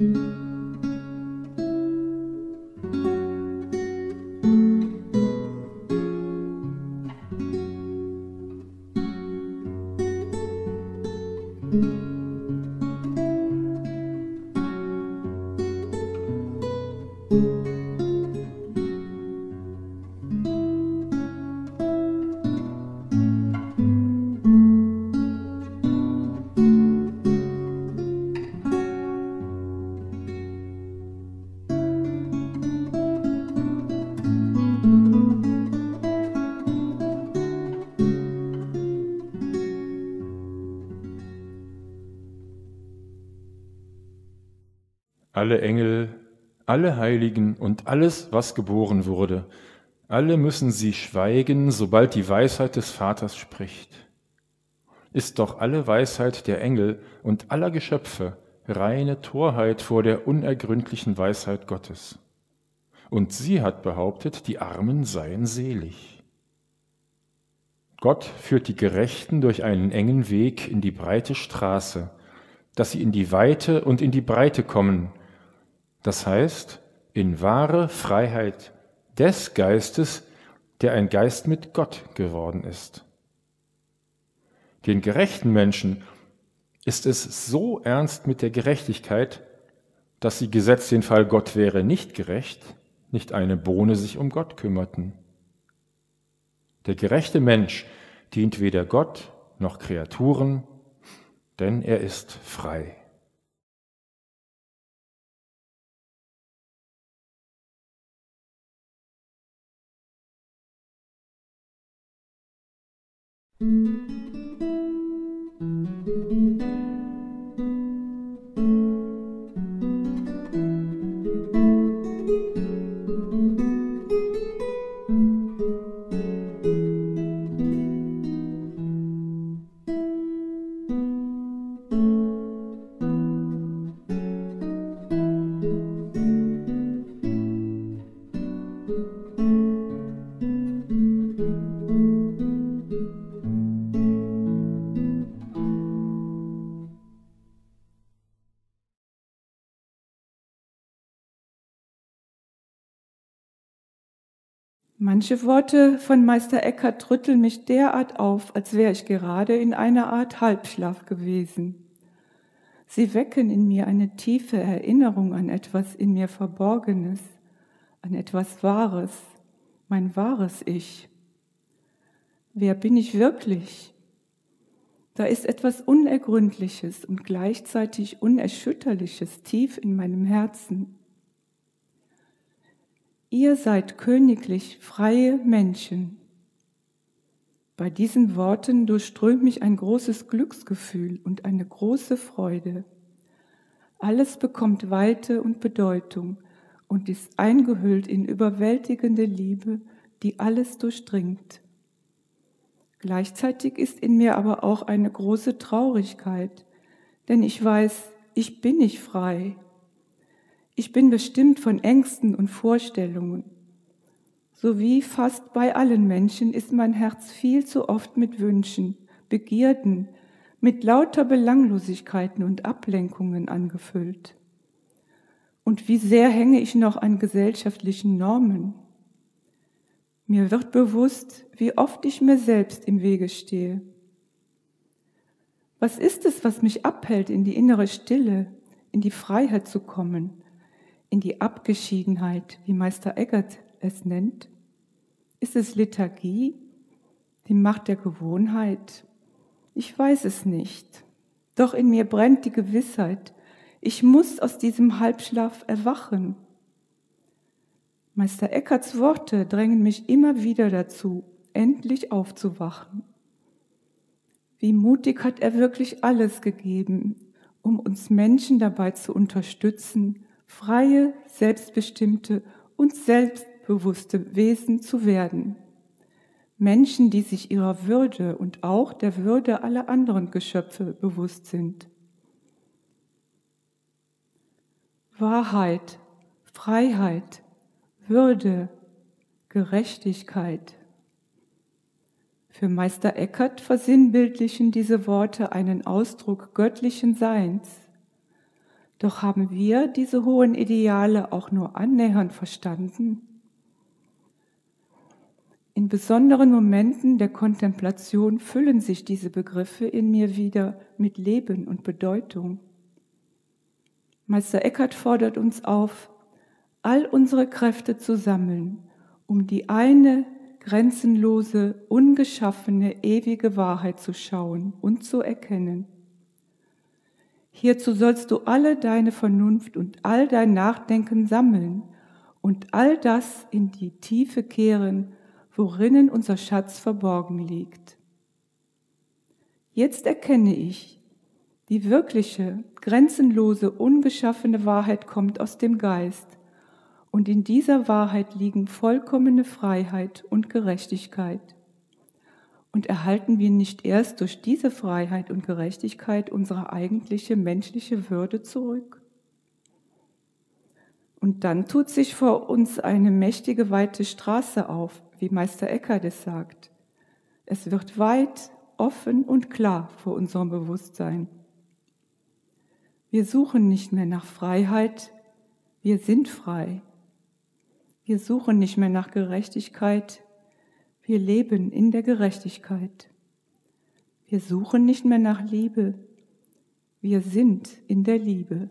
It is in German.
Música alle Engel, alle Heiligen und alles, was geboren wurde, alle müssen sie schweigen, sobald die Weisheit des Vaters spricht. Ist doch alle Weisheit der Engel und aller Geschöpfe reine Torheit vor der unergründlichen Weisheit Gottes. Und sie hat behauptet, die Armen seien selig. Gott führt die Gerechten durch einen engen Weg in die breite Straße, dass sie in die Weite und in die Breite kommen, das heißt, in wahre Freiheit des Geistes, der ein Geist mit Gott geworden ist. Den gerechten Menschen ist es so ernst mit der Gerechtigkeit, dass sie gesetzt den Fall, Gott wäre nicht gerecht, nicht eine Bohne sich um Gott kümmerten. Der gerechte Mensch dient weder Gott noch Kreaturen, denn er ist frei. Música Manche Worte von Meister Eckhart rütteln mich derart auf, als wäre ich gerade in einer Art Halbschlaf gewesen. Sie wecken in mir eine tiefe Erinnerung an etwas in mir Verborgenes, an etwas Wahres, mein wahres Ich. Wer bin ich wirklich? Da ist etwas Unergründliches und gleichzeitig Unerschütterliches tief in meinem Herzen. Ihr seid königlich freie Menschen. Bei diesen Worten durchströmt mich ein großes Glücksgefühl und eine große Freude. Alles bekommt Weite und Bedeutung und ist eingehüllt in überwältigende Liebe, die alles durchdringt. Gleichzeitig ist in mir aber auch eine große Traurigkeit, denn ich weiß, ich bin nicht frei ich bin bestimmt von Ängsten und Vorstellungen. So wie fast bei allen Menschen ist mein Herz viel zu oft mit Wünschen, Begierden, mit lauter Belanglosigkeiten und Ablenkungen angefüllt. Und wie sehr hänge ich noch an gesellschaftlichen Normen. Mir wird bewusst, wie oft ich mir selbst im Wege stehe. Was ist es, was mich abhält, in die innere Stille, in die Freiheit zu kommen, in die Abgeschiedenheit, wie Meister Eggert es nennt? Ist es Lethargie, die Macht der Gewohnheit? Ich weiß es nicht. Doch in mir brennt die Gewissheit, ich muss aus diesem Halbschlaf erwachen. Meister Eckerts Worte drängen mich immer wieder dazu, endlich aufzuwachen. Wie mutig hat er wirklich alles gegeben, um uns Menschen dabei zu unterstützen, freie, selbstbestimmte und selbstbewusste Wesen zu werden. Menschen, die sich ihrer Würde und auch der Würde aller anderen Geschöpfe bewusst sind. Wahrheit, Freiheit, Würde, Gerechtigkeit. Für Meister Eckert versinnbildlichen diese Worte einen Ausdruck göttlichen Seins. Doch haben wir diese hohen Ideale auch nur annähernd verstanden? In besonderen Momenten der Kontemplation füllen sich diese Begriffe in mir wieder mit Leben und Bedeutung. Meister Eckhart fordert uns auf, all unsere Kräfte zu sammeln, um die eine grenzenlose, ungeschaffene, ewige Wahrheit zu schauen und zu erkennen. Hierzu sollst du alle deine Vernunft und all dein Nachdenken sammeln und all das in die Tiefe kehren, worinnen unser Schatz verborgen liegt. Jetzt erkenne ich, die wirkliche, grenzenlose, ungeschaffene Wahrheit kommt aus dem Geist, und in dieser Wahrheit liegen vollkommene Freiheit und Gerechtigkeit. Und erhalten wir nicht erst durch diese Freiheit und Gerechtigkeit unsere eigentliche menschliche Würde zurück? Und dann tut sich vor uns eine mächtige weite Straße auf, wie Meister Eckhart es sagt. Es wird weit, offen und klar vor unserem Bewusstsein. Wir suchen nicht mehr nach Freiheit, wir sind frei. Wir suchen nicht mehr nach Gerechtigkeit, wir leben in der Gerechtigkeit. Wir suchen nicht mehr nach Liebe, wir sind in der Liebe.